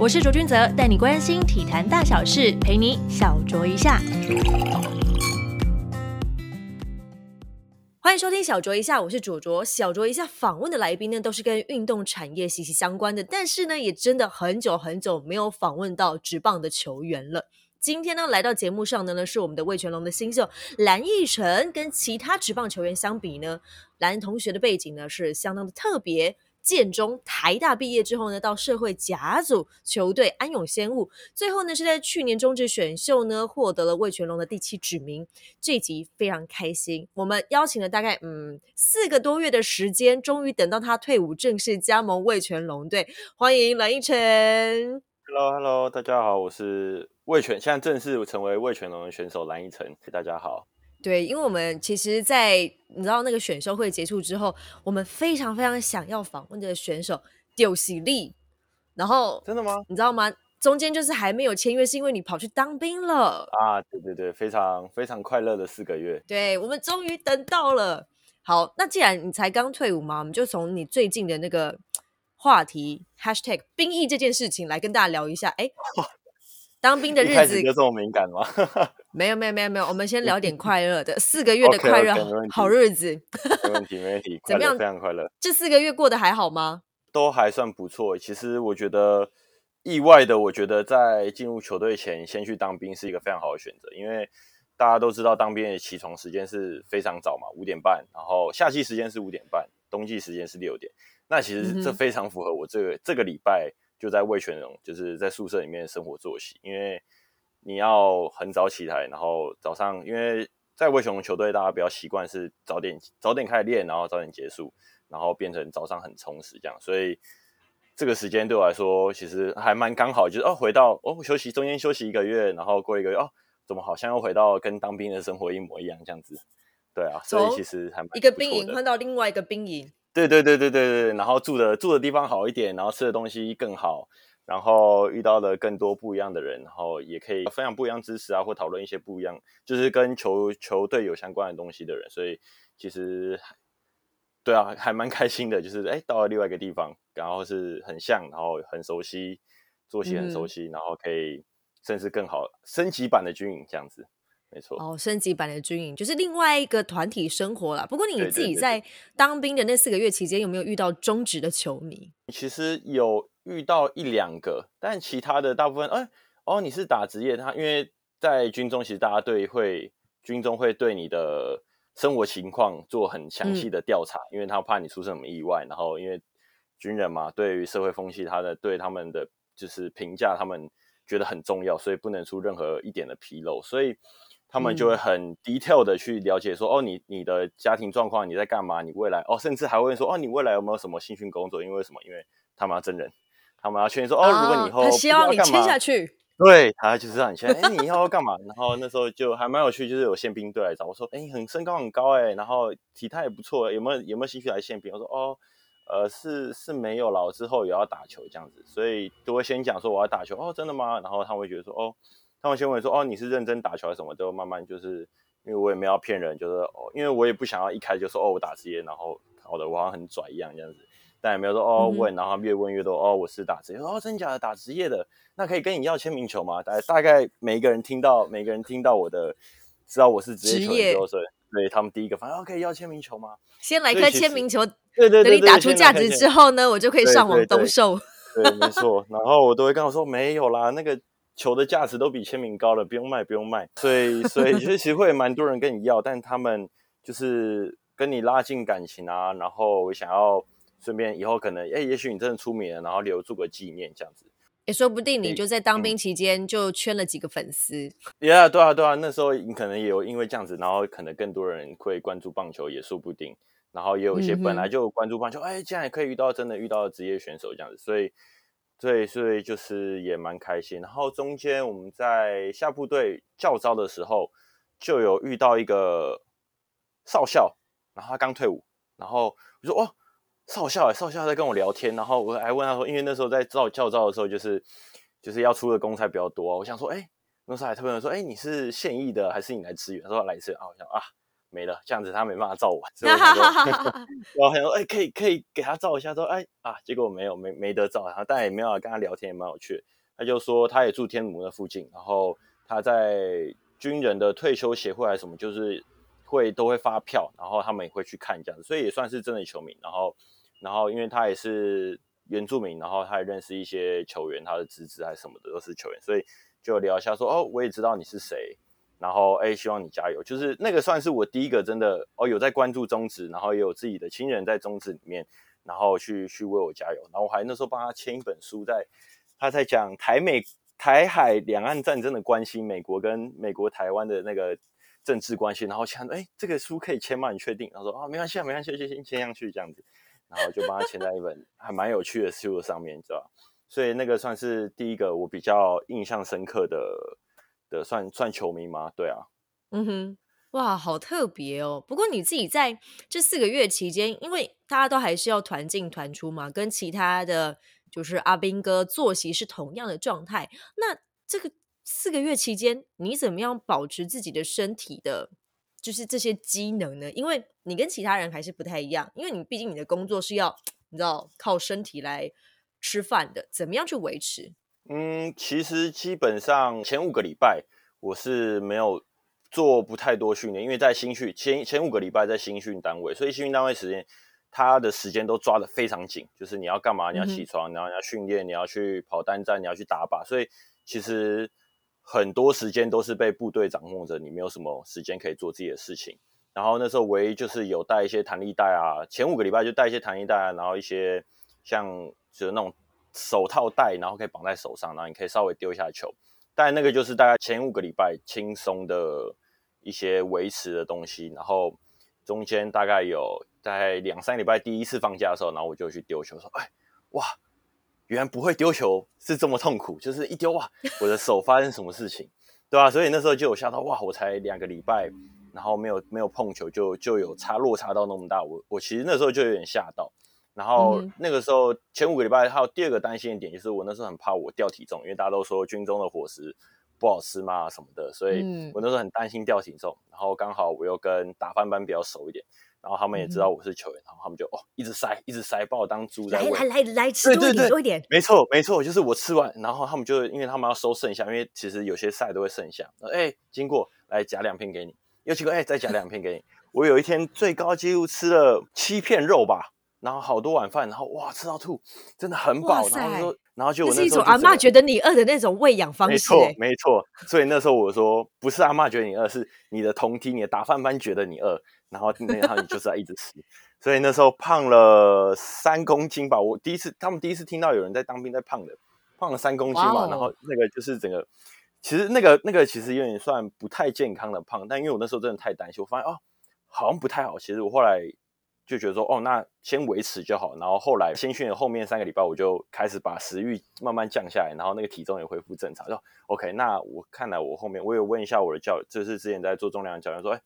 我是卓君泽，带你关心体坛大小事，陪你小酌一下。欢迎收听小酌一下，我是卓卓。小酌一下访问的来宾呢，都是跟运动产业息息相关的，但是呢，也真的很久很久没有访问到职棒的球员了。今天呢，来到节目上的呢，是我们的魏全龙的新秀蓝奕晨。跟其他职棒球员相比呢，蓝同学的背景呢是相当的特别。建中、台大毕业之后呢，到社会甲组球队安永仙雾，最后呢是在去年中职选秀呢获得了魏全龙的第七指名。这集非常开心，我们邀请了大概嗯四个多月的时间，终于等到他退伍正式加盟魏全龙队，欢迎蓝奕晨。Hello，Hello，大家好，我是魏全，现在正式成为魏全龙的选手蓝奕晨，大家好。对，因为我们其实，在你知道那个选秀会结束之后，我们非常非常想要访问的选手丢喜力，然后真的吗？你知道吗？中间就是还没有签约，是因为你跑去当兵了啊！对对对，非常非常快乐的四个月。对我们终于等到了。好，那既然你才刚退伍嘛，我们就从你最近的那个话题 #hashtag 兵役这件事情来跟大家聊一下。哎。当兵的日子就这么敏感吗？没有没有没有没有，我们先聊点快乐的，四个月的快乐好日子。没问题没问题，怎么样？非常快乐。这四个月过得还好吗？都还算不错。其实我觉得意外的，我觉得在进入球队前先去当兵是一个非常好的选择，因为大家都知道当兵的起床时间是非常早嘛，五点半，然后夏季时间是五点半，冬季时间是六点。那其实这非常符合我这个这个礼拜。就在魏全龙，就是在宿舍里面生活作息，因为你要很早起来，然后早上，因为在魏全龙球队，大家比较习惯是早点早点开始练，然后早点结束，然后变成早上很充实这样，所以这个时间对我来说其实还蛮刚好，就是哦回到哦休息中间休息一个月，然后过一个月哦怎么好像又回到跟当兵的生活一模一样这样子，对啊，所以其实还一个兵营换到另外一个兵营。对对对对对对，然后住的住的地方好一点，然后吃的东西更好，然后遇到了更多不一样的人，然后也可以分享不一样知识啊，或讨论一些不一样，就是跟球球队有相关的东西的人，所以其实对啊，还蛮开心的，就是哎到了另外一个地方，然后是很像，然后很熟悉，作息很熟悉，然后可以甚至更好升级版的军营这样子。没错哦，升级版的军营就是另外一个团体生活了。不过你自己在当兵的那四个月期间，有没有遇到中职的球迷？其实有遇到一两个，但其他的大部分，哎，哦，你是打职业，他因为在军中，其实大家对会军中会对你的生活情况做很详细的调查，因为他怕你出什么意外。然后因为军人嘛，对于社会风气，他的对他们的就是评价，他们觉得很重要，所以不能出任何一点的纰漏，所以。他们就会很 detail 的去了解，说哦，你你的家庭状况，你在干嘛？你未来哦，甚至还会说哦，你未来有没有什么兴趣工作？因为什么？因为他们要真人，他们要确认说哦，如果你以后他希望你签下去，对他就是让你签。哎，你以后要干嘛？然后那时候就还蛮有趣，就是有宪兵队来找我说，哎，很身高很高哎，然后体态也不错，有没有有没有兴趣来宪兵？我说哦，呃，是是没有了，之后也要打球这样子，所以都会先讲说我要打球哦，真的吗？然后他们会觉得说哦。他们先问说：“哦，你是认真打球还是什么？”都慢慢就是，因为我也没有骗人，就是哦，因为我也不想要一开始就说：“哦，我打职业。”然后搞得我好像很拽一样这样子。但也没有说哦问，然后越问越多哦，我是打职业哦，真假的打职业的，那可以跟你要签名球吗？大大概每一个人听到，每个人听到我的，知道我是职业球员之后，所以对他们第一个反正可以要签名球吗？先来颗签名球，对对对，等你打出价值之后呢，我就可以上网兜售。对，没错。然后我都会跟我说没有啦，那个。球的价值都比签名高了，不用卖，不用卖。所以，所以其实会蛮多人跟你要，但他们就是跟你拉近感情啊，然后想要顺便以后可能，哎，也许你真的出名了，然后留住个纪念这样子。也说不定你就在当兵期间就圈了几个粉丝。Yeah，，对啊，对啊，那时候你可能也有因为这样子，然后可能更多人会关注棒球，也说不定。然后也有一些本来就关注棒球，哎，竟然也可以遇到真的遇到职业选手这样子，所以。对，所以就是也蛮开心。然后中间我们在下部队教招的时候，就有遇到一个少校，然后他刚退伍，然后我说：“哦，少校哎，少校在跟我聊天。”然后我还问他说：“因为那时候在照教招的时候，就是就是要出的公差比较多，我想说，哎，那时候还特别说，哎，你是现役的还是你来支援？他说来支援啊，我想啊，没了，这样子他没办法照完。所以我想说，哎，可以可以给他照一下，说，哎啊，结果没有没没得照，然后但也没有跟他聊天，也蛮有趣。他就说他也住天母那附近，然后他在军人的退休协会还是什么，就是会都会发票，然后他们也会去看这样子，所以也算是真的球迷。然后然后因为他也是原住民，然后他也认识一些球员，他的侄子还是什么的都是球员，所以就聊一下说，哦，我也知道你是谁。然后哎，希望你加油。就是那个算是我第一个真的哦，有在关注中职，然后也有自己的亲人在中职里面，然后去去为我加油。然后我还那时候帮他签一本书，在他在讲台美台海两岸战争的关系，美国跟美国台湾的那个政治关系。然后签哎，这个书可以签吗？你确定？他说啊，没关系啊，没关系，就先签上去这样子。然后就帮他签在一本还蛮有趣的书上面，知道所以那个算是第一个我比较印象深刻的。的算算球迷吗？对啊，嗯哼，哇，好特别哦。不过你自己在这四个月期间，因为大家都还是要团进团出嘛，跟其他的就是阿斌哥作息是同样的状态。那这个四个月期间，你怎么样保持自己的身体的，就是这些机能呢？因为你跟其他人还是不太一样，因为你毕竟你的工作是要你知道靠身体来吃饭的，怎么样去维持？嗯，其实基本上前五个礼拜我是没有做不太多训练，因为在新训前前五个礼拜在新训单位，所以新训单位时间他的时间都抓的非常紧，就是你要干嘛，你要起床，然后你要训练，你要去跑单站，你要去打靶，所以其实很多时间都是被部队掌控着，你没有什么时间可以做自己的事情。然后那时候唯一就是有带一些弹力带啊，前五个礼拜就带一些弹力带啊，然后一些像就是那种。手套带，然后可以绑在手上，然后你可以稍微丢一下球。但那个就是大概前五个礼拜轻松的一些维持的东西。然后中间大概有在两三礼拜第一次放假的时候，然后我就去丢球，说：“哎，哇，原来不会丢球是这么痛苦，就是一丢哇，我的手发生什么事情，对吧？”所以那时候就有吓到，哇，我才两个礼拜，然后没有没有碰球，就就有差落差到那么大。我我其实那时候就有点吓到。然后那个时候前五个礼拜还有第二个担心的点，就是我那时候很怕我掉体重，因为大家都说军中的伙食不好吃嘛什么的，所以我那时候很担心掉体重。然后刚好我又跟打饭班比较熟一点，然后他们也知道我是球员，然后他们就哦一直塞一直塞，把我当猪在喂，来来来吃多一点多一点。没错没错，就是我吃完，然后他们就因为他们要收剩下，因为其实有些菜都会剩下。哎，经过来夹两片给你，又经过哎再夹两片给你。我有一天最高纪录吃了七片肉吧。然后好多碗饭，然后哇吃到吐，真的很饱。然后说，然后就我那是一种阿妈觉得你饿的那种喂养方式。没错，没错。所以那时候我说，不是阿妈觉得你饿，是你的同梯、你的打饭班觉得你饿，然后然后你就是要一直吃。所以那时候胖了三公斤吧。我第一次，他们第一次听到有人在当兵在胖的，胖了三公斤嘛。然后那个就是整个，其实那个那个其实有点算不太健康的胖，但因为我那时候真的太担心，我发现哦，好像不太好。其实我后来。就觉得说，哦，那先维持就好。然后后来先训的后面三个礼拜，我就开始把食欲慢慢降下来，然后那个体重也恢复正常。就 OK，那我看来我后面我有问一下我的教，就是之前在做重量的教练说，哎，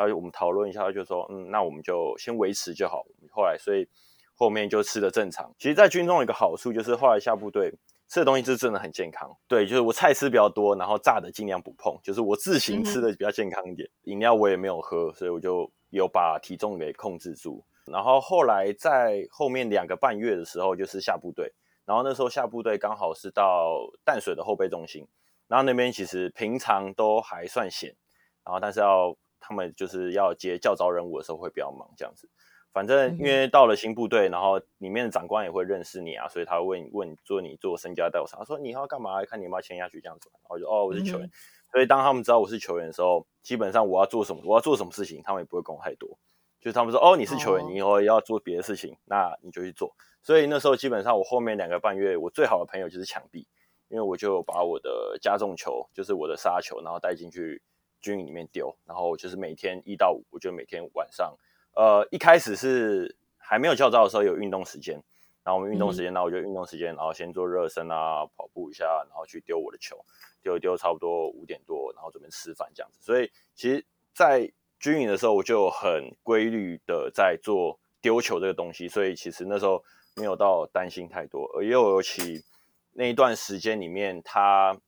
然后我们讨论一下，他就说，嗯，那我们就先维持就好。后来所以后面就吃的正常。其实，在军中有一个好处就是后来下部队吃的东西是真的很健康。对，就是我菜吃比较多，然后炸的尽量不碰，就是我自行吃的比较健康一点。饮料我也没有喝，所以我就有把体重给控制住。然后后来在后面两个半月的时候，就是下部队。然后那时候下部队刚好是到淡水的后备中心，然后那边其实平常都还算闲，然后但是要他们就是要接教招任务的时候会比较忙这样子。反正因为到了新部队，然后里面的长官也会认识你啊，所以他会问问做你做身家调查，说你要干嘛？看你要不要签下去这样子。然后就哦我是球员，所以当他们知道我是球员的时候，基本上我要做什么，我要做什么事情，他们也不会管我太多。就是他们说，哦，你是球员，你以后要做别的事情，那你就去做。所以那时候基本上，我后面两个半月，我最好的朋友就是墙壁，因为我就把我的加重球，就是我的杀球，然后带进去军营里面丢，然后就是每天一到五，我就每天晚上，呃，一开始是还没有教招的时候有运动时间，然后我们运动时间，那我就运动时间，然后先做热身啊，跑步一下，然后去丢我的球，丢一丢差不多五点多，然后准备吃饭这样子。所以其实，在军营的时候，我就很规律的在做丢球这个东西，所以其实那时候没有到担心太多。而又尤其那一段时间里面，他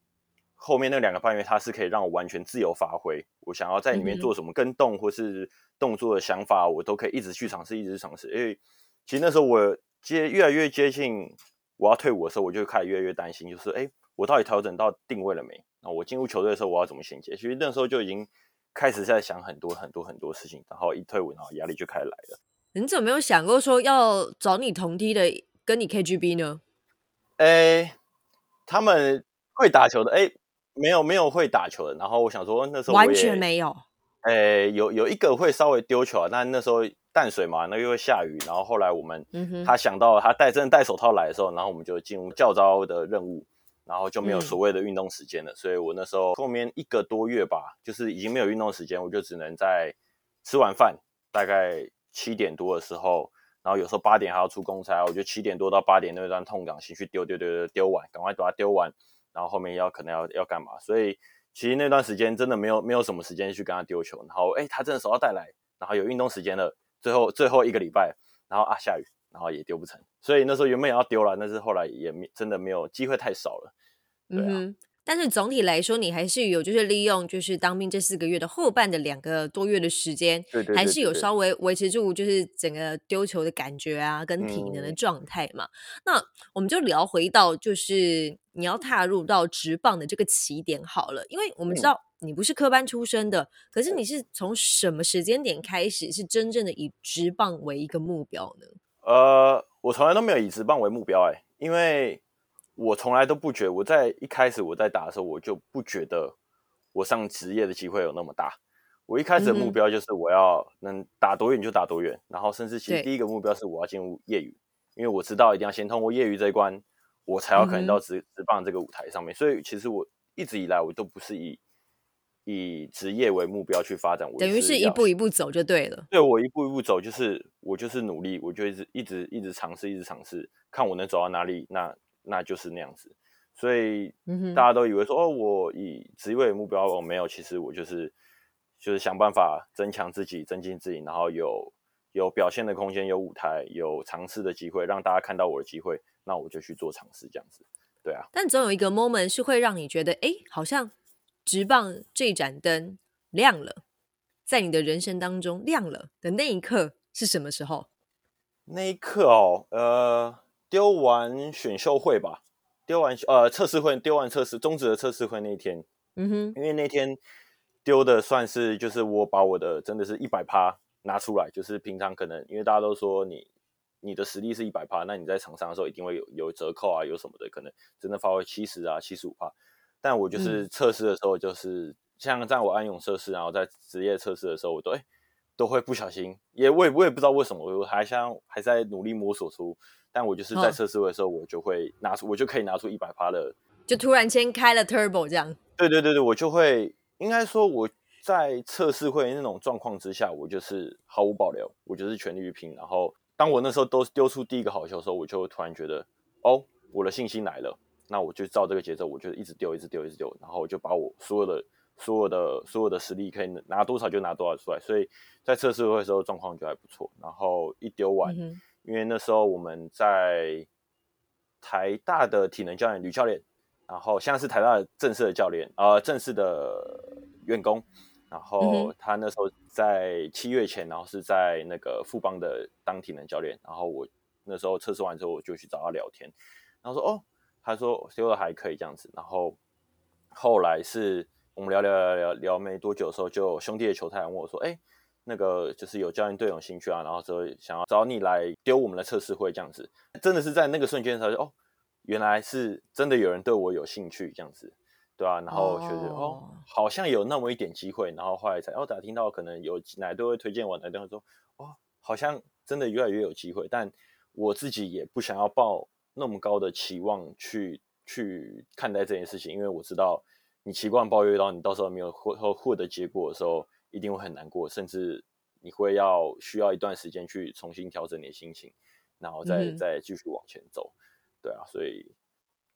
后面那两个半月，它是可以让我完全自由发挥。我想要在里面做什么跟动或是动作的想法，我都可以一直去尝试，一直尝试。因为其实那时候我接越来越接近我要退伍的时候，我就开始越来越担心，就是哎，我到底调整到定位了没？那我进入球队的时候，我要怎么衔接？其实那时候就已经开始在想很多很多很多事情。然后一退伍，然后压力就开始来了。你怎么没有想过说要找你同梯的跟你 KGB 呢？哎，他们会打球的，哎。没有没有会打球的，然后我想说那时候完全没有。诶，有有一个会稍微丢球啊，但那时候淡水嘛，那又会下雨，然后后来我们他想到他戴真的戴手套来的时候，然后我们就进入教招的任务，然后就没有所谓的运动时间了。所以我那时候后面一个多月吧，就是已经没有运动时间，我就只能在吃完饭大概七点多的时候，然后有时候八点还要出公差，我就七点多到八点那段痛岗先去丢丢丢丢丢完，赶快把它丢完。然后后面要可能要要干嘛？所以其实那段时间真的没有没有什么时间去跟他丢球。然后哎，他真的手要带来，然后有运动时间了。最后最后一个礼拜，然后啊下雨，然后也丢不成。所以那时候原本也要丢了，但是后来也没真的没有机会太少了。对啊。但是总体来说，你还是有就是利用就是当兵这四个月的后半的两个多月的时间，还是有稍微维持住就是整个丢球的感觉啊，跟体能的状态嘛。那我们就聊回到就是你要踏入到直棒的这个起点好了，因为我们知道你不是科班出身的，可是你是从什么时间点开始是真正的以直棒为一个目标呢？呃，我从来都没有以直棒为目标哎，因为。我从来都不觉，我在一开始我在打的时候，我就不觉得我上职业的机会有那么大。我一开始的目标就是我要能打多远就打多远，然后甚至其实第一个目标是我要进入业余，因为我知道一定要先通过业余这一关，我才要可能到职职棒这个舞台上面。所以其实我一直以来我都不是以以职业为目标去发展，我等于是一步一步走就对了。对我一步一步走，就是我就是努力，我就一直一直一直尝试，一直尝试，看我能走到哪里。那那就是那样子，所以大家都以为说哦，我以职业为目标，我没有，其实我就是就是想办法增强自己，增进自己，然后有有表现的空间，有舞台，有尝试的机会，让大家看到我的机会，那我就去做尝试，这样子，对啊。但总有一个 moment 是会让你觉得，哎，好像直棒这盏灯亮了，在你的人生当中亮了的那一刻是什么时候？那一刻哦，呃。丢完选秀会吧，丢完呃测试会，丢完测试终止的测试会那一天，嗯哼，因为那天丢的算是就是我把我的真的是一百趴拿出来，就是平常可能因为大家都说你你的实力是一百趴，那你在场上的时候一定会有有折扣啊，有什么的可能真的发挥七十啊七十五趴，但我就是测试的时候就是像在我安永测试，然后在职业测试的时候，我都哎都会不小心，也我也我也不知道为什么，我还像还在努力摸索出。但我就是在测试会的时候，我就会拿出，我就可以拿出一百趴的，就突然间开了 turbo 这样。对对对对，我就会应该说我在测试会那种状况之下，我就是毫无保留，我就是全力去拼。然后当我那时候都丢出第一个好球的时候，我就突然觉得，哦，我的信心来了，那我就照这个节奏，我就一直丢，一直丢，一直丢，然后我就把我所有的、所有的、所有的实力可以拿多少就拿多少出来。所以在测试会的时候状况就还不错。然后一丢完。因为那时候我们在台大的体能教练吕教练，然后现在是台大的正式的教练，呃，正式的员工，然后他那时候在七月前，然后是在那个富邦的当体能教练，然后我那时候测试完之后，我就去找他聊天，然后说哦，他说修的还可以这样子，然后后来是我们聊聊聊聊聊没多久的时候，就兄弟的球探问我说，哎。那个就是有教练队有兴趣啊，然后说想要找你来丢我们的测试会这样子，真的是在那个瞬间他就哦，原来是真的有人对我有兴趣这样子，对啊，然后觉得哦，好像有那么一点机会，然后后来才哦，打听到可能有哪队会推荐我，哪队会说哦，好像真的越来越有机会，但我自己也不想要抱那么高的期望去去看待这件事情，因为我知道你期望抱越到，你到时候没有获获得结果的时候。一定会很难过，甚至你会要需要一段时间去重新调整你的心情，然后再再继续往前走。对啊，所以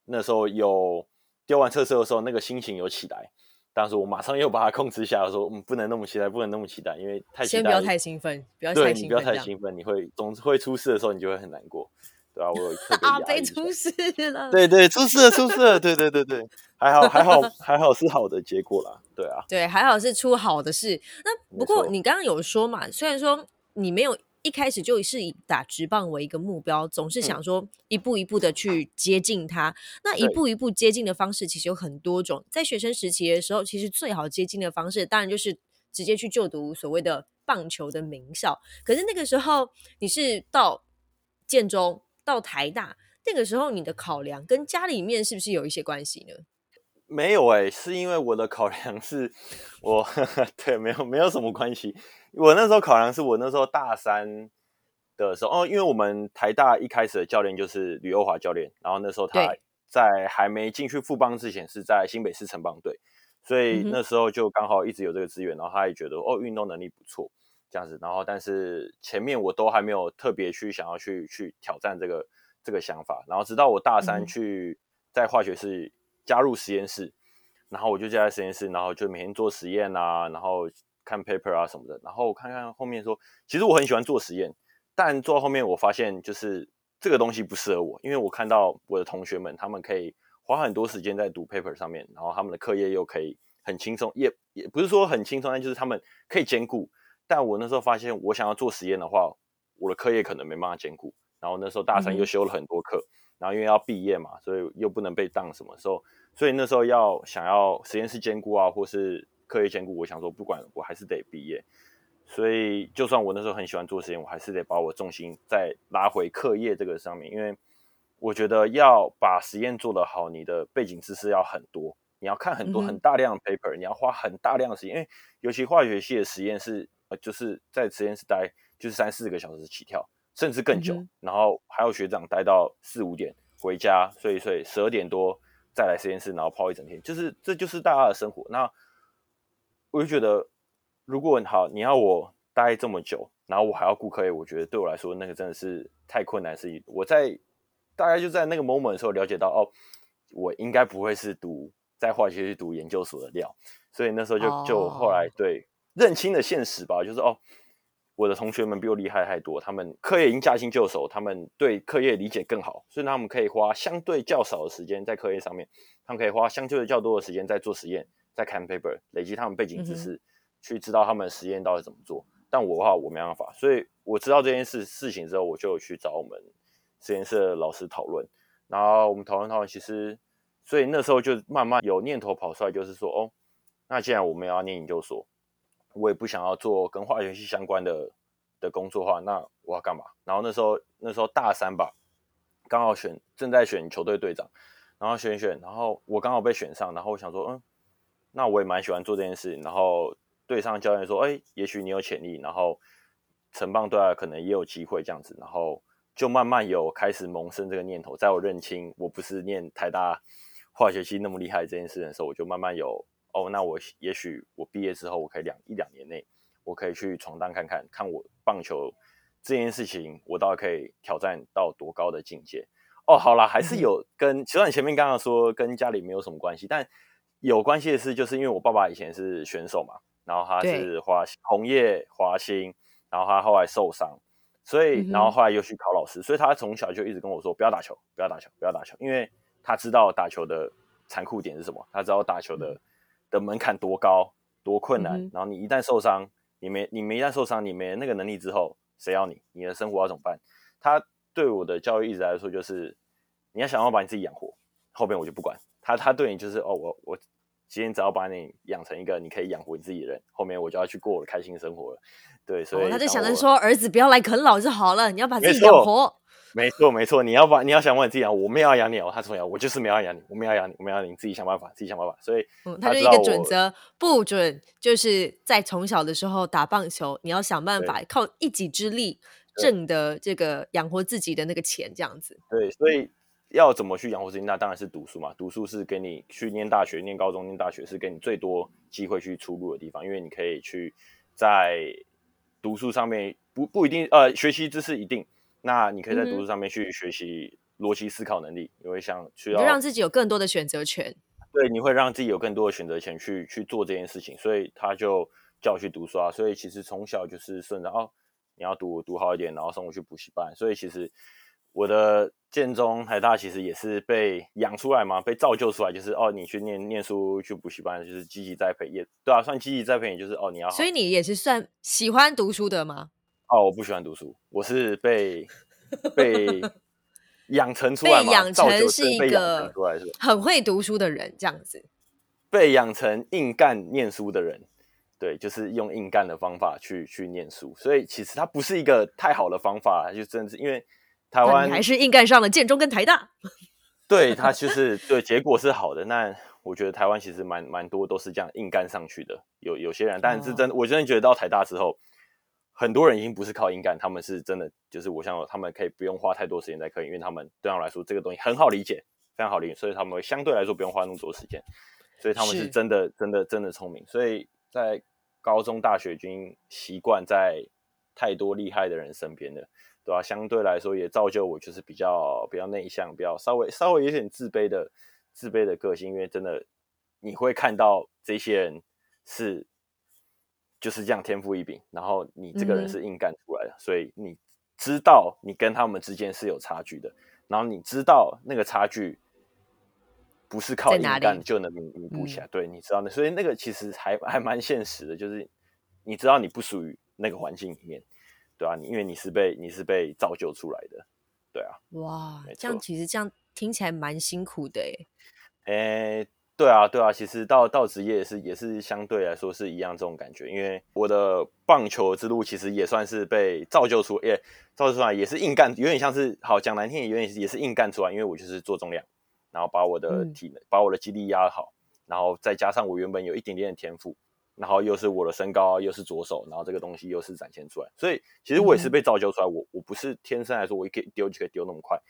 那时候有丢完测试的时候，那个心情有起来，但是我马上又把它控制下来，说嗯，不能那么期待，不能那么期待，因为太先不要太兴奋，不要太兴奋，不要太兴奋，你会总是会出事的时候，你就会很难过，对吧？我有特别啊被出事了，对对，出事了，出事了，对对对对。还好还好还好是好的结果啦，对啊，对，还好是出好的事。那不过你刚刚有说嘛，虽然说你没有一开始就是以打直棒为一个目标，总是想说一步一步的去接近它。那一步一步接近的方式其实有很多种。在学生时期的时候，其实最好接近的方式，当然就是直接去就读所谓的棒球的名校。可是那个时候你是到建中到台大，那个时候你的考量跟家里面是不是有一些关系呢？没有哎、是因为我的考量是我 对没有没有什么关系。我那时候考量是我那时候大三的时候，哦，因为我们台大一开始的教练就是吕欧华教练，然后那时候他在还没进去富邦之前是在新北市城邦队，所以那时候就刚好一直有这个资源，然后他也觉得哦运动能力不错这样子，然后但是前面我都还没有特别去想要去去挑战这个这个想法，然后直到我大嗯三哼。去在化学室加入实验室，然后我就加在实验室，然后就每天做实验啊，然后看 paper 啊什么的，然后看看后面说，其实我很喜欢做实验，但做到后面我发现就是这个东西不适合我，因为我看到我的同学们他们可以花很多时间在读 paper 上面，然后他们的课业又可以很轻松，也也不是说很轻松，但就是他们可以兼顾。但我那时候发现，我想要做实验的话，我的课业可能没办法兼顾。然后那时候大三又修了很多课，然后因为要毕业嘛，所以又不能被当什么时候，所以那时候要想要实验室兼顾啊，或是课业兼顾，我想说不管我还是得毕业，所以就算我那时候很喜欢做实验，我还是得把我重心再拉回课业这个上面，因为我觉得要把实验做得好，你的背景知识要很多，你要看很多很大量的 paper，、你要花很大量的时间，因为尤其化学系的实验是呃就是在实验室待就是三四个小时起跳，甚至更久，嗯然后还有学长待到四五点回家睡一睡，十二点多再来实验室，然后泡一整天，就是这就是大家的生活。那我就觉得，如果好你要我待这么久，然后我还要顾课业，我觉得对我来说那个真的是太困难的事情。我在大概就在那个 moment 的时候了解到，哦，我应该不会是读在化学去读研究所的料，所以那时候就就后来哦对认清了现实吧，就是哦，我的同学们比我厉害太多，他们课业已经驾轻就熟，他们对课业理解更好，所以他们可以花相对较少的时间在课业上面，他们可以花相对较多的时间在做实验，在看 paper，累积他们背景知识，去知道他们实验到底怎么做。但我的话，我没办法，所以我知道这件事事情之后，我就去找我们实验室的老师讨论，然后我们讨论讨论，其实，所以那时候就慢慢有念头跑出来，就是说，哦，那既然我们要念研究所，我也不想要做跟化学系相关的的工作的话，那我要干嘛？然后那时候那时候大三吧，刚好选正在选球队队长，然后选选，然后我刚好被选上，然后我想说，嗯，那我也蛮喜欢做这件事，然后队上教练说，哎，也许你有潜力，然后城棒队啊可能也有机会这样子，然后就慢慢有开始萌生这个念头，在我认清我不是念台大化学系那么厉害这件事的时候，我就慢慢有哦，那我也许我毕业之后，我可以两一两年内，我可以去闯荡看看，看我棒球这件事情，我到底可以挑战到多高的境界。哦，好啦，还是有跟，虽然前面刚刚说跟家里没有什么关系，但有关系的是，就是因为我爸爸以前是选手嘛，然后他是华红叶华兴，然后他后来受伤，所以然后后来又去考老师，所以他从小就一直跟我说不要打球，不要打球，不要打球，因为他知道打球的残酷点是什么，他知道打球的的门槛多高多困难，嗯然后你一旦受伤，你没你没一旦受伤，你没那个能力之后，谁要你？你的生活要怎么办？他对我的教育一直来说就是你要想要把你自己养活，后边我就不管他，他对你就是哦，我我今天只要把你养成一个你可以养活你自己的人，后面我就要去过我的开心的生活了。对，所以、哦，他就想着，说，儿子不要来啃老就好了，你要把自己养活。没错没错，你要把你要想把你自己养，我没有要养你哦，他说我就是没有要养你，我没有要养你，我没有要养你，你自己想办法，自己想办法。所以嗯，他就一个准则，不准就是在从小的时候打棒球，你要想办法靠一己之力挣的这个养活自己的那个钱，这样子。对，所以要怎么去养活自己？那当然是读书嘛。读书是给你去念大学、念高中、念大学，是给你最多机会去出路的地方，因为你可以去在读书上面不不一定呃学习知识一定，那你可以在读书上面去学习逻辑思考能力，你会想需要让自己有更多的选择权。对，你会让自己有更多的选择权去去做这件事情，所以他就叫我去读书啊。所以其实从小就是顺着哦，你要读读好一点，然后送我去补习班。所以其实我的建中台大其实也是被养出来嘛，被造就出来，就是哦，你去念念书去补习班，就是积极栽培，也对啊，算积极栽培，也就是哦，你要。所以你也是算喜欢读书的吗？哦，我不喜欢读书，我是被 被养成出来嘛，养成是一个很会读书的人，这样子。被养成硬干念书的人，对，就是用硬干的方法去去念书，所以其实它不是一个太好的方法，就真的是因为台湾还是硬干上了建中跟台大。对，它就是对结果是好的。那我觉得台湾其实蛮蛮多都是这样硬干上去的，有有些人，但是真的我真的觉得到台大之后。很多人已经不是靠音感，他们是真的，就是我想他们可以不用花太多时间在课，因为他们对他们来说这个东西很好理解，非常好理解，所以他们会相对来说不用花那么多时间，所以他们是真的、真的、真的聪明。所以在高中、大学军习惯在太多厉害的人身边的，对吧？相对来说也造就我就是比较比较内向，比较稍微稍微有点自卑的自卑的个性，因为真的你会看到这些人是。就是这样天赋异禀，然后你这个人是硬干出来的，所以你知道你跟他们之间是有差距的，然后你知道那个差距不是靠硬干就能弥弥补起来，对，你知道的，所以那个其实还还蛮现实的，就是你知道你不属于那个环境里面，对啊，你因为你是被你是被造就出来的，对啊，哇，这样其实这样听起来蛮辛苦的诶，诶。对啊，对啊，其实到到职业也是也是相对来说是一样这种感觉，因为我的棒球之路其实也算是被造就出，也造就出来也是硬干，有点像是好讲难听也有点也是硬干出来，因为我就是做重量，然后把我的体能把我的肌力压好，然后再加上我原本有一点点的天赋，然后又是我的身高又是左手，然后这个东西又是展现出来，所以其实我也是被造就出来，我我不是天生来说我一可以丢就可以丢那么快，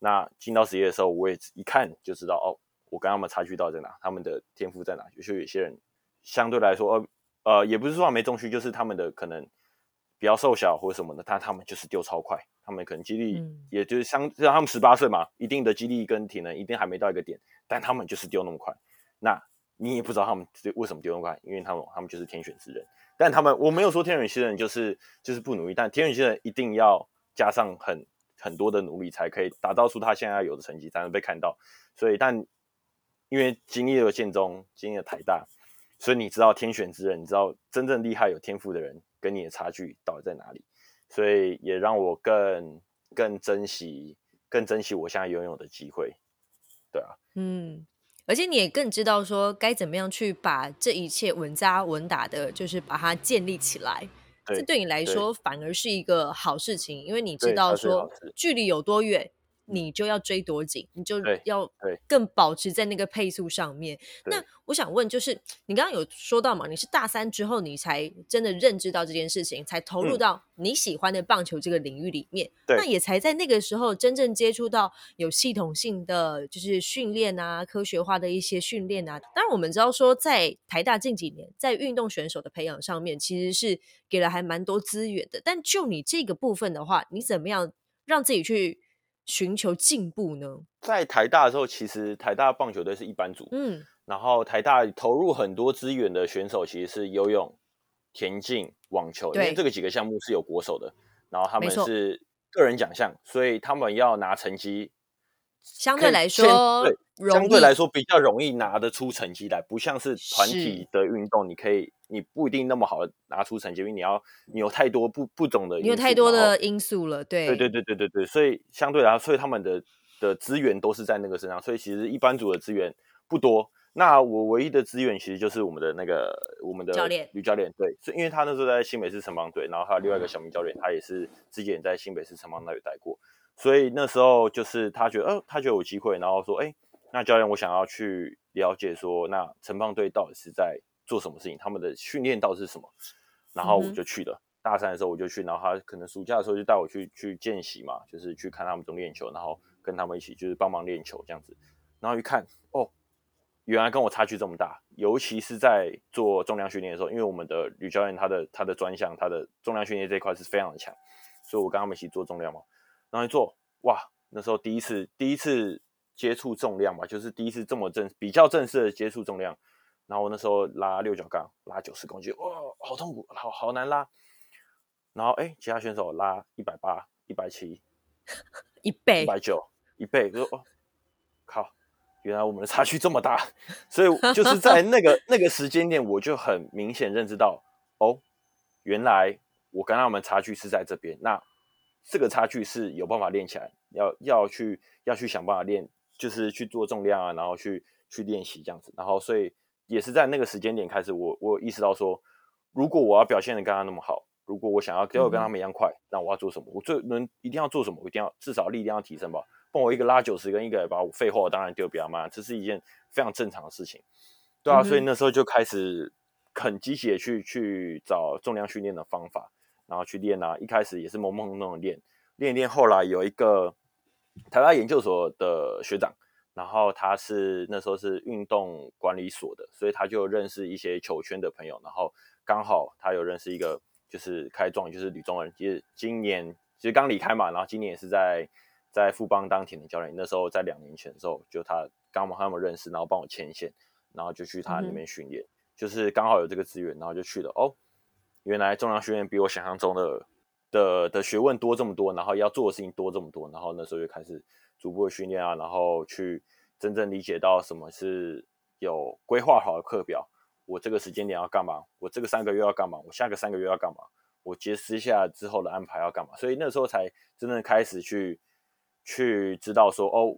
那进到职业的时候我也一看就知道哦。我跟他们差距到在哪？他们的天赋在哪？就有些人相对来说，呃呃，也不是说没中虚，就是他们的可能比较瘦小或者什么的，但他们就是丢超快，他们可能肌力，也就是相，像他们十八岁嘛，一定的肌力跟体能一定还没到一个点，但他们就是丢那么快。那你也不知道他们为什么丢那么快，因为他们他们就是天选之人。但他们我没有说天选之人就是就是不努力，但天选之人一定要加上很很多的努力，才可以打造出他现在有的成绩，才能被看到。所以，但因为经历了建中，经历了台大，所以你知道天选之人，你知道真正厉害有天赋的人跟你的差距到底在哪里，所以也让我更更珍惜，更珍惜我现在拥有的机会。对啊，嗯，而且你也更知道说该怎么样去把这一切稳扎稳打的，就是把它建立起来。这对你来说反而是一个好事情，因为你知道说距离有多远。你就要追多紧，你就要更保持在那个配速上面。那我想问，就是你刚刚有说到嘛，你是大三之后你才真的认知到这件事情，才投入到你喜欢的棒球这个领域里面。那也才在那个时候真正接触到有系统性的就是训练啊，科学化的一些训练啊。当然我们知道说，在台大近几年在运动选手的培养上面，其实是给了还蛮多资源的。但就你这个部分的话，你怎么样让自己去？寻求进步呢？在台大的时候，其实台大棒球队是一般组，嗯，然后台大投入很多资源的选手其实是游泳、田径、网球，因为这个几个项目是有国手的，然后他们是个人奖项，所以他们要拿成绩。相对来说，对，相对来说比较容易拿得出成绩来，不像是团体的运动，你可以，你不一定那么好拿出成绩，因为你要你有太多不不懂的，你有太多的因素了，对，对对对对对对，所以相对来说，所以他们的的资源都是在那个身上，所以其实一般组的资源不多。那我唯一的资源其实就是我们的那个我们的教练吕教练，对，所以因为他那时候在新北市城邦队，然后还有另外一个小明教练，他也是之前在新北市城邦那里待过。所以那时候就是他觉得，呃，他觉得有机会，然后说，哎，那教练，我想要去了解说，那城邦队到底是在做什么事情，他们的训练到底是什么？然后我就去了。大三的时候我就去，然后他可能暑假的时候就带我去去见习嘛，就是去看他们怎么练球，然后跟他们一起就是帮忙练球这样子。然后一看，哦，原来跟我差距这么大，尤其是在做重量训练的时候，因为我们的女教练她的她的专项，她的重量训练这一块是非常的强，所以我跟他们一起做重量嘛。然后一做，哇！那时候第一次第一次接触重量吧，就是第一次这么正比较正式的接触重量。然后我那时候拉六角杠，拉九十公斤，哇，好痛苦，好好难拉。然后哎，其他选手拉一百八、一百七，一倍，一百九一倍，就说哦，靠，原来我们的差距这么大，所以就是在 那个那个时间点，我就很明显认知到，哦，原来我跟他们差距是在这边，那这个差距是有办法练起来，要要去要去想办法练，就是去做重量啊，然后去去练习这样子，然后所以也是在那个时间点开始，我我意识到说，如果我要表现的跟他那么好。如果我想要要跟他们一样快，那我要做什么？我最能一定要做什么？我一定要至少力量要提升吧。帮我一个拉九十，跟一个把我废话当然丢比较慢，这是一件非常正常的事情。对啊，所以那时候就开始很积极的去去找重量训练的方法，然后去练啊。一开始也是懵懵懂懂练练一练，后来有一个台大研究所的学长，然后他是那时候是运动管理所的，所以他就认识一些球圈的朋友，然后刚好他有认识一个。就是开壮，就是吕中仁，其实今年其实刚离开嘛，然后今年也是在在富邦当田的教练。那时候在两年前的时候，就他刚好他们认识，然后帮我牵线，然后就去他那边训练，就是刚好有这个资源，然后就去了。哦，原来重量训练比我想象中的的的学问多这么多，然后要做的事情多这么多，然后那时候就开始逐步的训练啊，然后去真正理解到什么是有规划好的课表。我这个时间点要干嘛？我这个三个月要干嘛？我下个三个月要干嘛？我结私下之后的安排要干嘛？所以那时候才真正开始去去知道说，哦，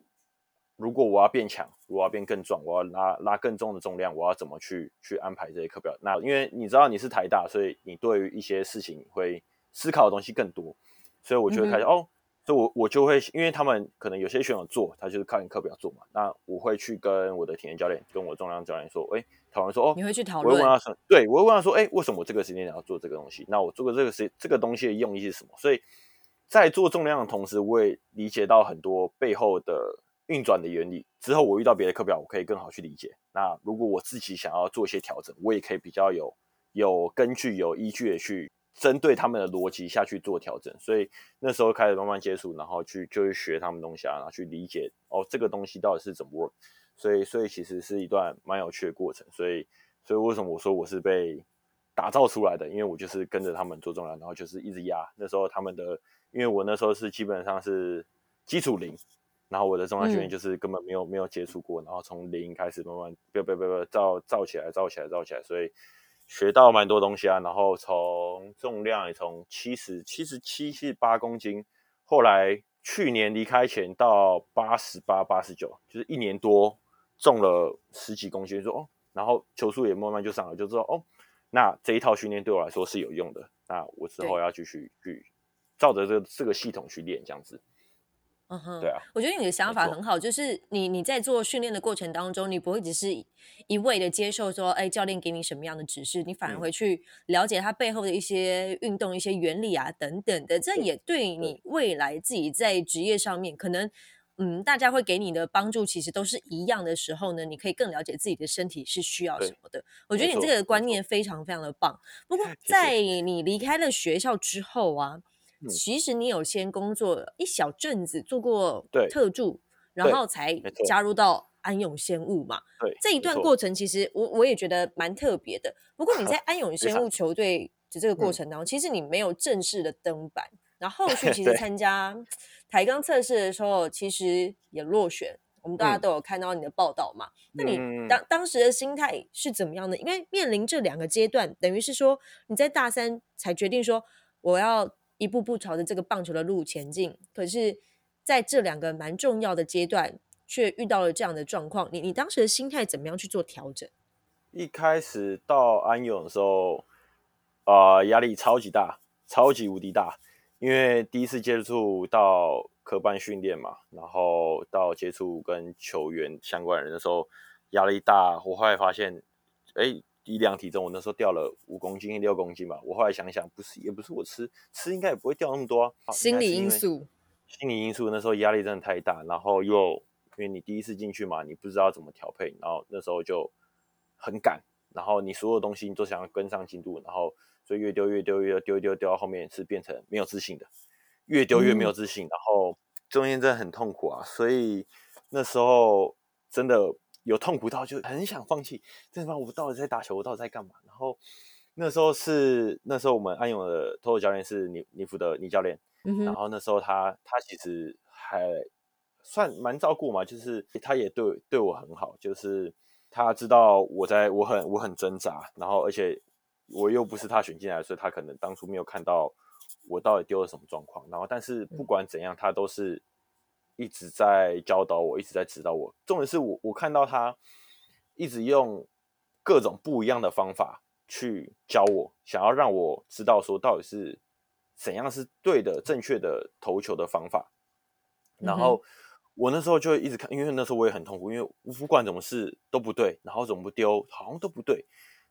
如果我要变强，我要变更壮，我要拉拉更重的重量，我要怎么去去安排这些课表？那因为你知道你是台大，所以你对于一些事情会思考的东西更多，所以我就会开始哦。所以，我我就会，因为他们可能有些选手做，他就是靠你课表做嘛。那我会去跟我的体验教练，跟我重量教练说，哎，讨论说，哦，你会去讨论？我会问他说，对，我会问他说，哎，为什么我这个时间点要做这个东西？那我做个这个时这个东西的用意是什么？所以在做重量的同时，我也理解到很多背后的运转的原理。之后我遇到别的课表，我可以更好去理解。那如果我自己想要做一些调整，我也可以比较有有根据、有依据的去。针对他们的逻辑下去做调整，所以那时候开始慢慢接触，然后去就去学他们东西啊，然后去理解哦这个东西到底是怎么 work，所以所以其实是一段蛮有趣的过程，所以所以为什么我说我是被打造出来的？因为我就是跟着他们做重量，然后就是一直压。那时候他们的，因为我那时候是基本上是基础零，然后我的重量训练就是根本没有没有接触过，然后从零开始慢慢不不不不造造起来，造起来，造起来，所以。学到蛮多东西啊，然后从重量也从七十七十七七八公斤，后来去年离开前到八十八八十九，就是一年多重了十几公斤，说哦，然后球速也慢慢就上来，就知道哦，那这一套训练对我来说是有用的，那我之后要继续去照着这这个系统去练，这样子。嗯哼，对啊，我觉得你的想法很好，就是你你在做训练的过程当中，你不会只是一味的接受说，哎，教练给你什么样的指示，你反而会去了解他背后的一些运动、一些原理啊等等的，这也对你未来自己在职业上面，可能嗯，大家会给你的帮助其实都是一样的时候呢，你可以更了解自己的身体是需要什么的。我觉得你这个观念非常非常的棒。不过在你离开了学校之后啊。其实你有先工作一小阵子，做过特助，然后才加入到安永仙物嘛。对，这一段过程其实我我也觉得蛮特别的。不过你在 安永仙物球队的这个过程当中，其实你没有正式的登板，然后后续其实参加抬杠测试的时候，其实也落选。我们大家都有看到你的报道嘛？那你当当时的心态是怎么样的？因为面临这两个阶段，等于是说你在大三才决定说我要。一步步朝着这个棒球的路前进，可是在这两个蛮重要的阶段，却遇到了这样的状况。你你当时的心态怎么样去做调整？一开始到安永的时候，啊，压力超级大，超级无敌大，因为第一次接触到科班训练嘛，然后到接触跟球员相关人的时候，压力大。我后来发现，哎。一量体重，我那时候掉了五公斤、六公斤吧。我后来想想，不是，也不是我吃吃，应该也不会掉那么多。心理因素，心理因素，那时候压力真的太大，然后又因为你第一次进去嘛，你不知道怎么调配，然后那时候就很赶，然后你所有东西你都想要跟上进度，然后所以越丢越丢越丢丢丢到后面是变成没有自信的，越丢越没有自信，然后中间真的很痛苦啊。所以那时候真的。有痛苦到就很想放弃，这他妈我到底在打球，我到底在干嘛？然后那时候是那时候我们安永的投手教练是尼尼福的尼教练，然后那时候他他其实还算蛮照顾嘛，就是他也对对我很好，就是他知道我在我很我很挣扎，然后而且我又不是他选进来，所以他可能当初没有看到我到底丢了什么状况，然后但是不管怎样，他都是一直在教导我，一直在指导我。重点是我我看到他一直用各种不一样的方法去教我，想要让我知道说到底是怎样是对的、正确的投球的方法，然后。我那时候就一直看，因为那时候我也很痛苦，因为不管怎么试都不对，然后怎么丢好像都不对，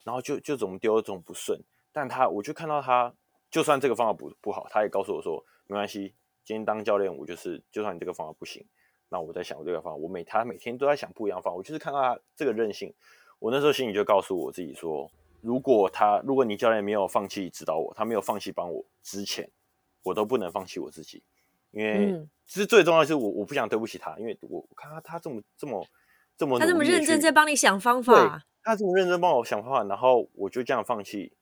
然后就就怎么丢怎么不顺。但他我就看到他，就算这个方法不不好，他也告诉我说没关系，今天当教练我就是，就算你这个方法不行，那我在想我这个方法，我每他每天都在想不一样方法。我就是看到他这个韧性，我那时候心里就告诉我自己说，如果他如果你教练没有放弃指导我，他没有放弃帮我之前，我都不能放弃我自己，因为。其实最重要的是我，我不想对不起他，因为我我看他他这么这么这么他这么认真在帮你想方法，他这么认真帮我想方法，然后我就这样放弃，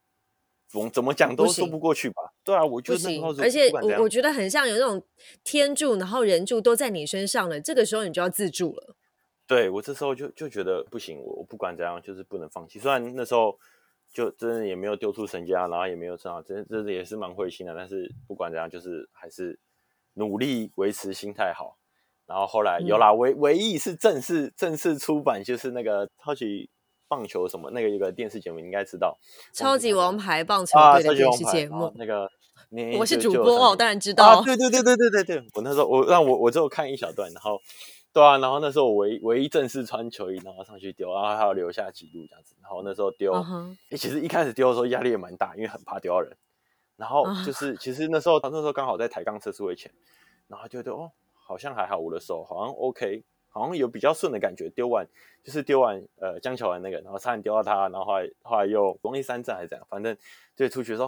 怎怎么讲都说不过去吧？对啊，我就行。而且我我觉得很像有那种天助，然后人助都在你身上了，这个时候你就要自助了。对我这时候就就觉得不行，我我不管怎样就是不能放弃。虽然那时候就真的也没有丢出神家，然后也没有这样，真真的也是蛮灰心的。但是不管怎样，就是还是。努力维持心态好，然后后来有啦，唯唯一是正式正式出版，就是那个超级棒球什么那个一个电视节目，你应该知道超级王牌棒球队的电视节目。那个 我是主播哦，当然知道。对对对对对对对，我那时候我让我我只有看一小段，然后对啊，然后那时候我唯唯一正式穿球衣，然后上去丢，然后还要留下记录这样子。然后那时候丢，其实一开始丢的时候压力也蛮大，因为很怕丢到人。然后就是，其实那时候他那时候刚好在抬杠测试位前，然后就觉得哦，好像还好，我的手好像 OK，好像有比较顺的感觉。丢完就是丢完呃江桥完那个，然后差点丢到他，然后后来后来又公益三战还是怎样，反正就出去说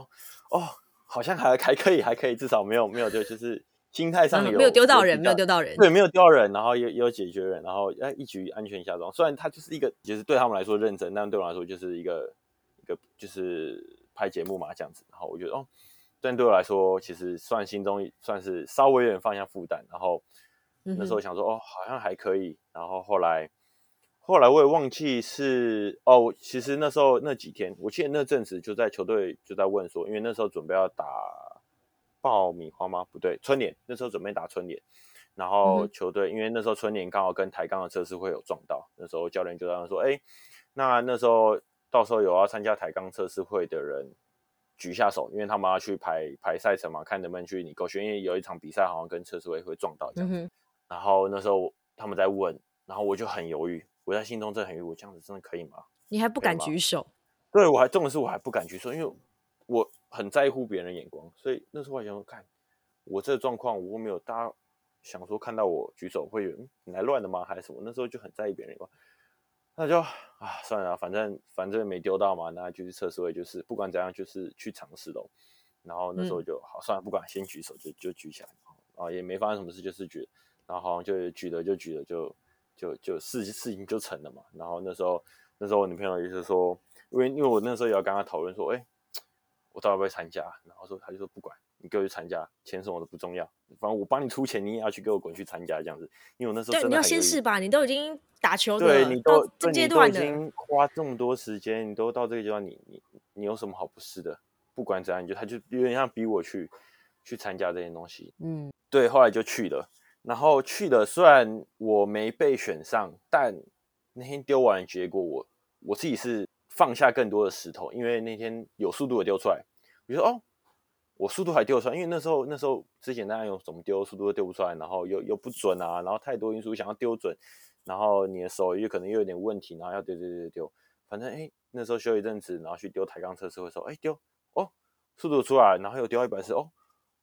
哦，好像还还可以，还可以，至少没有没有就就是心态上有没有丢到人，没有丢到人，对，没有丢到人，然后也也有解决人，然后哎一局安全下庄。虽然他就是一个，就是对他们来说认真，但对我来说就是一个一个就是。拍节目嘛，这样子，然后我觉得哦，但对我来说，其实算心中算是稍微有点放下负担。然后那时候想说，哦，好像还可以。然后后来，后来我也忘记是哦，其实那时候那几天，我记得那阵子就在球队就在问说，因为那时候准备要打爆米花吗？不对，春联。那时候准备打春联，然后球队因为那时候春联刚好跟抬杠的测试会有撞到，那时候教练就这样说，哎，那那时候。到时候有要参加抬杠测试会的人举下手，因为他们要去排排赛程嘛，看能不能去你勾选。因为有一场比赛好像跟测试会会撞到这样子。然后那时候他们在问，然后我就很犹豫，我在心中真的很犹豫，我这样子真的可以吗？你还不敢举手？对，我还重的是我还不敢举手，因为我很在乎别人的眼光，所以那时候我想说，看我这个状况，我没有大家想说看到我举手会你来乱的吗？还是什么？那时候就很在意别人眼光。那就啊，算了，反正反正没丢到嘛，那就去测试位，就是不管怎样，就是去尝试喽。然后那时候就好，算了，不管，先举手就就举起来，啊，也没发生什么事，就是举，然后好像就举了就举了，就就就事事情就成了嘛。然后那时候那时候我女朋友也是说，因为因为我那时候也要跟她讨论说，哎，我到底要不要参加？然后说她就说不管。你给我去参加，钱什么的不重要，反正我帮你出钱，你也要去给我滚去参加这样子。因为我那时候对你要先试吧，你都已经打球对你都这阶段已经花这么多时间，你都到这个阶段，你你你有什么好不是的？不管怎样，你就他就有点像逼我去去参加这些东西。嗯，对，后来就去了，然后去了，虽然我没被选上，但那天丢完的结果，我我自己是放下更多的石头，因为那天有速度的丢出来，我说哦。我速度还丢出来，因为那时候那时候之前大家有怎么丢速度都丢不出来，然后又又不准啊，然后太多因素想要丢准，然后你的手又可能又有点问题，然后要丢丢丢丢，反正哎那时候休一阵子，然后去丢抬杠测试会说哎丢哦速度出来，然后又丢一百次哦，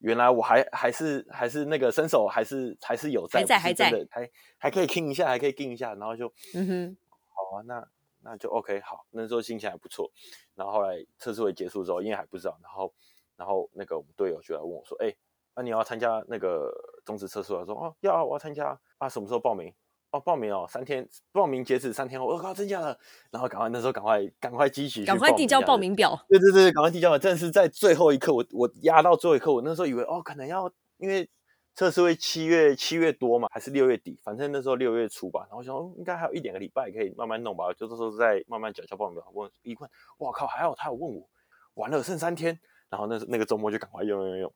原来我还还是还是那个身手还是还是有在还在还在还还可以听一下还可以听一下，然后就嗯哼好啊那那就 OK 好那时候心情还不错，然后后来测试会结束之后因为还不知道，然后。然后那个我们队友就来问我说：“哎，那你要参加那个中职测试？”我说：“哦，要，我要参加啊！什么时候报名？哦，报名哦，三天，报名截止三天后。我靠，真假的？然后赶快那时候赶快赶快积极，赶快递交报名表。对对对，赶快递交。真的是在最后一刻，我我压到最后一刻，我那时候以为哦，可能要因为测试会七月七月多嘛，还是六月底？反正那时候六月初吧。然后想说应该还有一两个礼拜可以慢慢弄吧，就这时候再慢慢缴交报名表。问一问，哇靠，还好他有问我，完了剩三天，然后那那个周末就赶快用用用，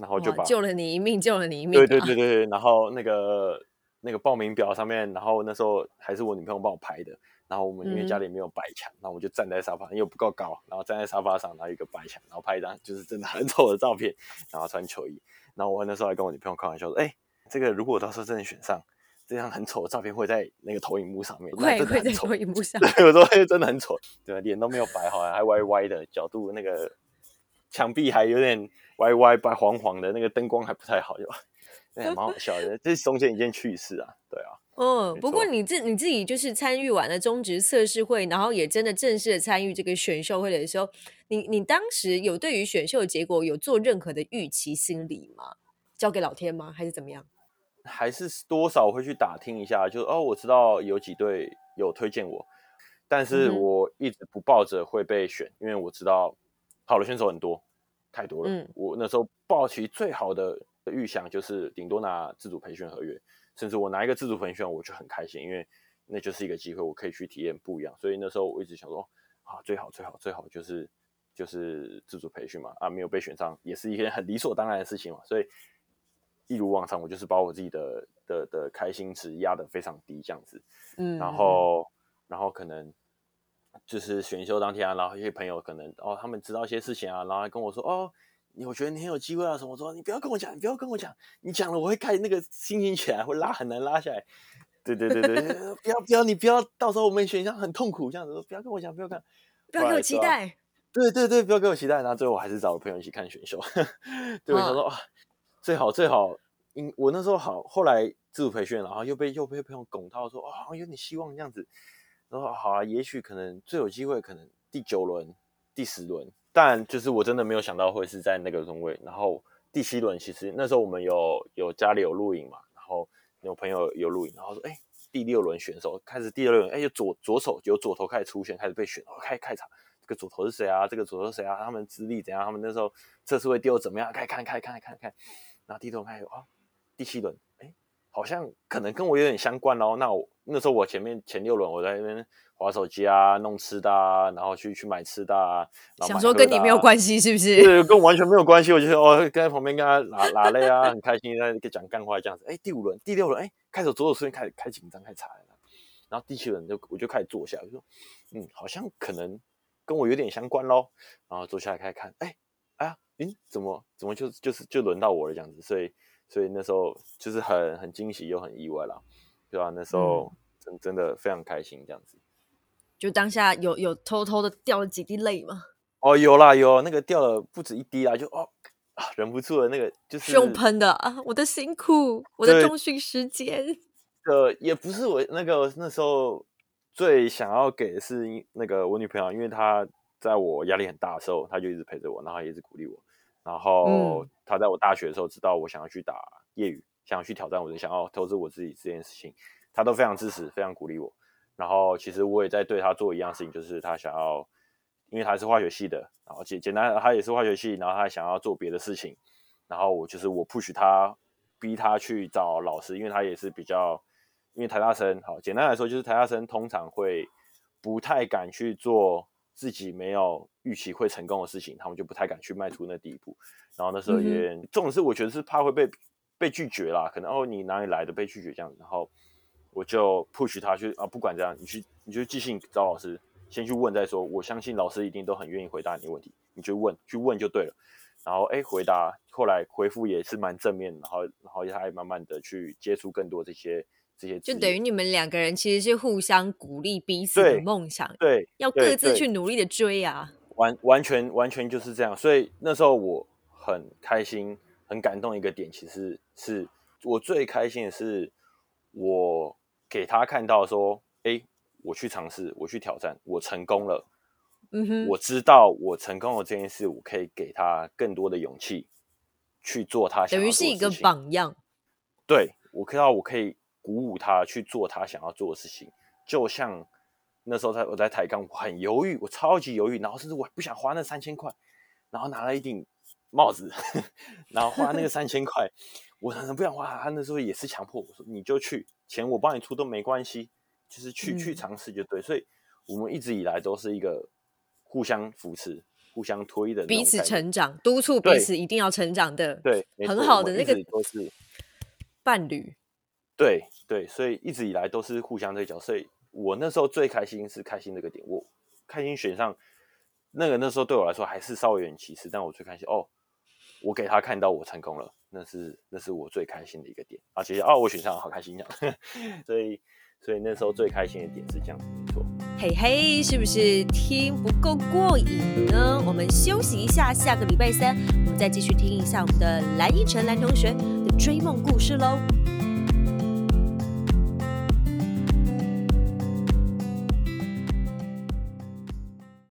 然后就把救了你一命，救了你一命。对对对对对，然后那个那个报名表上面，然后那时候还是我女朋友帮我拍的。然后我们因为家里没有白墙，那我就站在沙发，因为不够高，然后站在沙发上，然后一个白墙，然后拍一张就是真的很丑的照片，然后穿球衣。然后我那时候还跟我女朋友开玩笑说：“哎，这个如果到时候真的选上，这张很丑的照片会在那个投影幕上面，会会在投影幕上。对，我说真的很丑，对脸都没有白好，还歪歪的角度，那个墙壁还有点歪歪白黄黄的，那个灯光还不太好，就哎蛮好笑的。这是中间一件趣事啊，对啊。”嗯，不过你自你自己就是参与完了中职测试会，然后也真的正式的参与这个选秀会的时候，你你当时有对于选秀结果有做任何的预期心理吗？交给老天吗？还是怎么样？还是多少会去打听一下，就哦，我知道有几队有推荐我，但是我一直不抱着会被选，因为我知道好的选手很多，太多了。嗯，我那时候抱起最好的预想就是顶多拿自主培训合约。甚至我拿一个自主培训，我就很开心，因为那就是一个机会，我可以去体验不一样。所以那时候我一直想说，啊，最好最好最好就是就是自主培训嘛，啊，没有被选上也是一件很理所当然的事情嘛。所以一如往常，我就是把我自己的的的开心值压得非常低，这样子。嗯。然后然后可能就是选秀当天啊，然后一些朋友可能哦，他们知道一些事情啊，然后还跟我说哦。你我觉得你很有机会啊！什么说？你不要跟我讲，你不要跟我讲，你讲了我会开那个心情起来，会拉很难拉下来。对对对对，不要不要，你不要到时候我们选项很痛苦这样子。不要跟我讲，不要看，不要给我期待。对对对，不要给我期待。然后最后我还是找我朋友一起看选秀。对，我想说啊，最好最好，因我那时候好，后来自主培训，然后又被又被朋友拱到说啊，有点希望这样子。然后好啊，也许可能最有机会，可能第九轮、第十轮。但就是我真的没有想到会是在那个中位，然后第七轮其实那时候我们有有家里有录影嘛，然后有朋友有录影，然后说哎第六轮选手开始第六轮，哎有左左手有左头开始出现，开始被选，哦开开场这个左头是谁啊？这个左头是谁啊？他们资历怎样？他们那时候测试会丢怎么样？开看看看看看，然后低头看有啊第七轮，哎好像可能跟我有点相关哦，那我那时候我前面前六轮我在那边。划手机啊，弄吃的啊，然后去去买吃的啊，想说跟你没有关系是不是？对，跟我完全没有关系。我就是哦，跟在旁边跟他拉拉 累啊，很开心在讲干话这样子。哎，第五轮、第六轮，哎，开始左手出现，开始开紧张，开始查了。然后第七轮就我就开始坐下，就说嗯，好像可能跟我有点相关咯。然后坐下来开始看，哎，哎呀，嗯，怎么怎么就就是就轮到我了这样子？所以所以那时候就是很很惊喜又很意外啦，对吧？那时候真真的非常开心这样子。就当下有有偷偷的掉了几滴泪吗？哦，有啦有，那个掉了不止一滴啦，就哦啊，忍不住了，那个就是用喷的啊，我的辛苦，我的中训时间。呃，也不是我那个那时候最想要给的是那个我女朋友，因为她在我压力很大的时候，她就一直陪着我，然后一直鼓励我。然后她在我大学的时候知道我想要去打业余，想要去挑战我的，想要投资我自己这件事情，她都非常支持，非常鼓励我。然后其实我也在对他做一样事情，就是他想要，因为他是化学系的，然后简简单他也是化学系，然后他想要做别的事情，然后我就是我 push 他，逼他去找老师，因为他也是比较，因为台大生，好简单来说就是台大生通常会不太敢去做自己没有预期会成功的事情，他们就不太敢去迈出那第一步，然后那时候也，这种事我觉得是怕会被被拒绝啦，可能哦你哪里来的被拒绝这样，然后。我就 push 他去啊，不管怎样，你去，你就寄信找老师，先去问再说。我相信老师一定都很愿意回答你问题，你就问，去问就对了。然后哎，回答后来回复也是蛮正面，然后然后他还慢慢的去接触更多这些这些。就等于你们两个人其实是互相鼓励彼此的梦想，对，要各自去努力的追啊。完完全完全就是这样，所以那时候我很开心，很感动一个点，其实是我最开心的是我。给他看到说，哎，我去尝试，我去挑战，我成功了。嗯哼，我知道我成功了这件事，我可以给他更多的勇气去做他等于是一个榜样。对我看到我可以鼓舞他去做他想要做的事情，就像那时候在我在抬杠，我很犹豫，我超级犹豫，然后甚至我不想花那三千块，然后拿了一顶帽子，然后花那个三千块，我可能不想花，他那时候也是强迫我说你就去，钱我帮你出都没关系，就是去去嗯尝试就对。所以我们一直以来都是一个互相扶持、互相推的彼此成长，督促彼此一定要成长的对，很好的那个都是伴侣。对对，所以一直以来都是互相对角。所以我那时候最开心是开心这个点，我开心选上那个那时候对我来说还是稍微有点歧视，但我最开心哦，我给他看到我成功了，那是那是我最开心的一个点。啊！其实哦，我选上，好开心啊。所以所以那时候最开心的点是这样子，没错。嘿嘿，是不是听不够过瘾呢？我们休息一下，下个礼拜三我们再继续听一下我们的蓝依晨蓝同学的追梦故事喽。